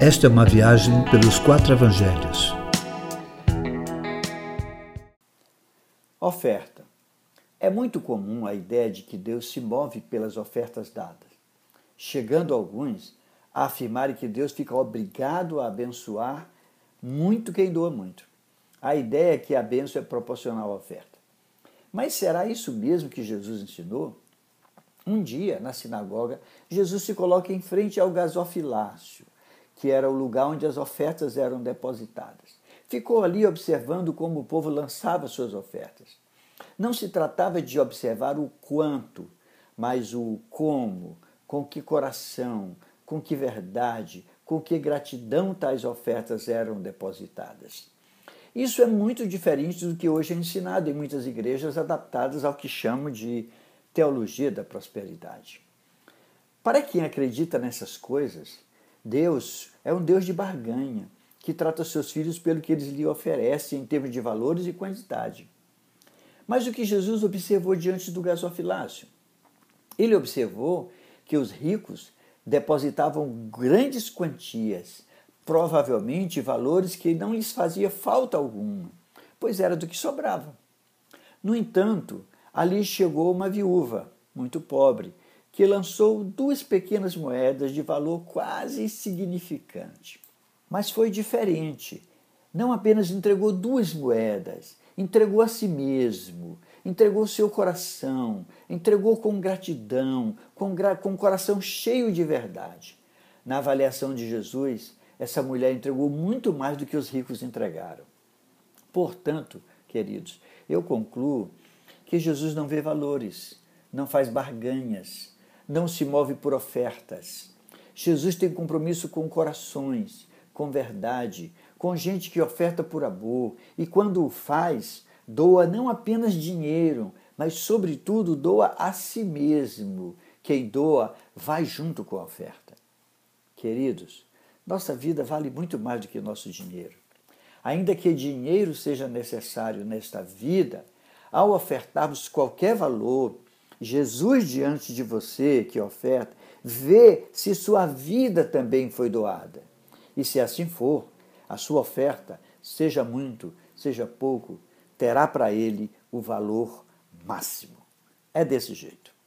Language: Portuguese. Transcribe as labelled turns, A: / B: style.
A: Esta é uma viagem pelos quatro evangelhos.
B: Oferta. É muito comum a ideia de que Deus se move pelas ofertas dadas, chegando alguns a afirmarem que Deus fica obrigado a abençoar muito quem doa muito. A ideia é que a bênção é proporcional à oferta. Mas será isso mesmo que Jesus ensinou? Um dia, na sinagoga, Jesus se coloca em frente ao gasofilácio, que era o lugar onde as ofertas eram depositadas. Ficou ali observando como o povo lançava suas ofertas. Não se tratava de observar o quanto, mas o como, com que coração, com que verdade, com que gratidão tais ofertas eram depositadas. Isso é muito diferente do que hoje é ensinado em muitas igrejas adaptadas ao que chamo de teologia da prosperidade. Para quem acredita nessas coisas, Deus é um Deus de barganha, que trata seus filhos pelo que eles lhe oferecem em termos de valores e quantidade. Mas o que Jesus observou diante do gasofilácio? Ele observou que os ricos depositavam grandes quantias, provavelmente valores que não lhes fazia falta alguma, pois era do que sobrava. No entanto, ali chegou uma viúva, muito pobre, que lançou duas pequenas moedas de valor quase insignificante. Mas foi diferente. Não apenas entregou duas moedas, entregou a si mesmo, entregou seu coração, entregou com gratidão, com, gra com coração cheio de verdade. Na avaliação de Jesus, essa mulher entregou muito mais do que os ricos entregaram. Portanto, queridos, eu concluo que Jesus não vê valores, não faz barganhas, não se move por ofertas. Jesus tem compromisso com corações, com verdade, com gente que oferta por amor e, quando o faz, doa não apenas dinheiro, mas, sobretudo, doa a si mesmo. Quem doa vai junto com a oferta. Queridos, nossa vida vale muito mais do que nosso dinheiro. Ainda que dinheiro seja necessário nesta vida, ao ofertarmos qualquer valor, Jesus diante de você que oferta, vê se sua vida também foi doada. E se assim for, a sua oferta, seja muito, seja pouco, terá para ele o valor máximo. É desse jeito.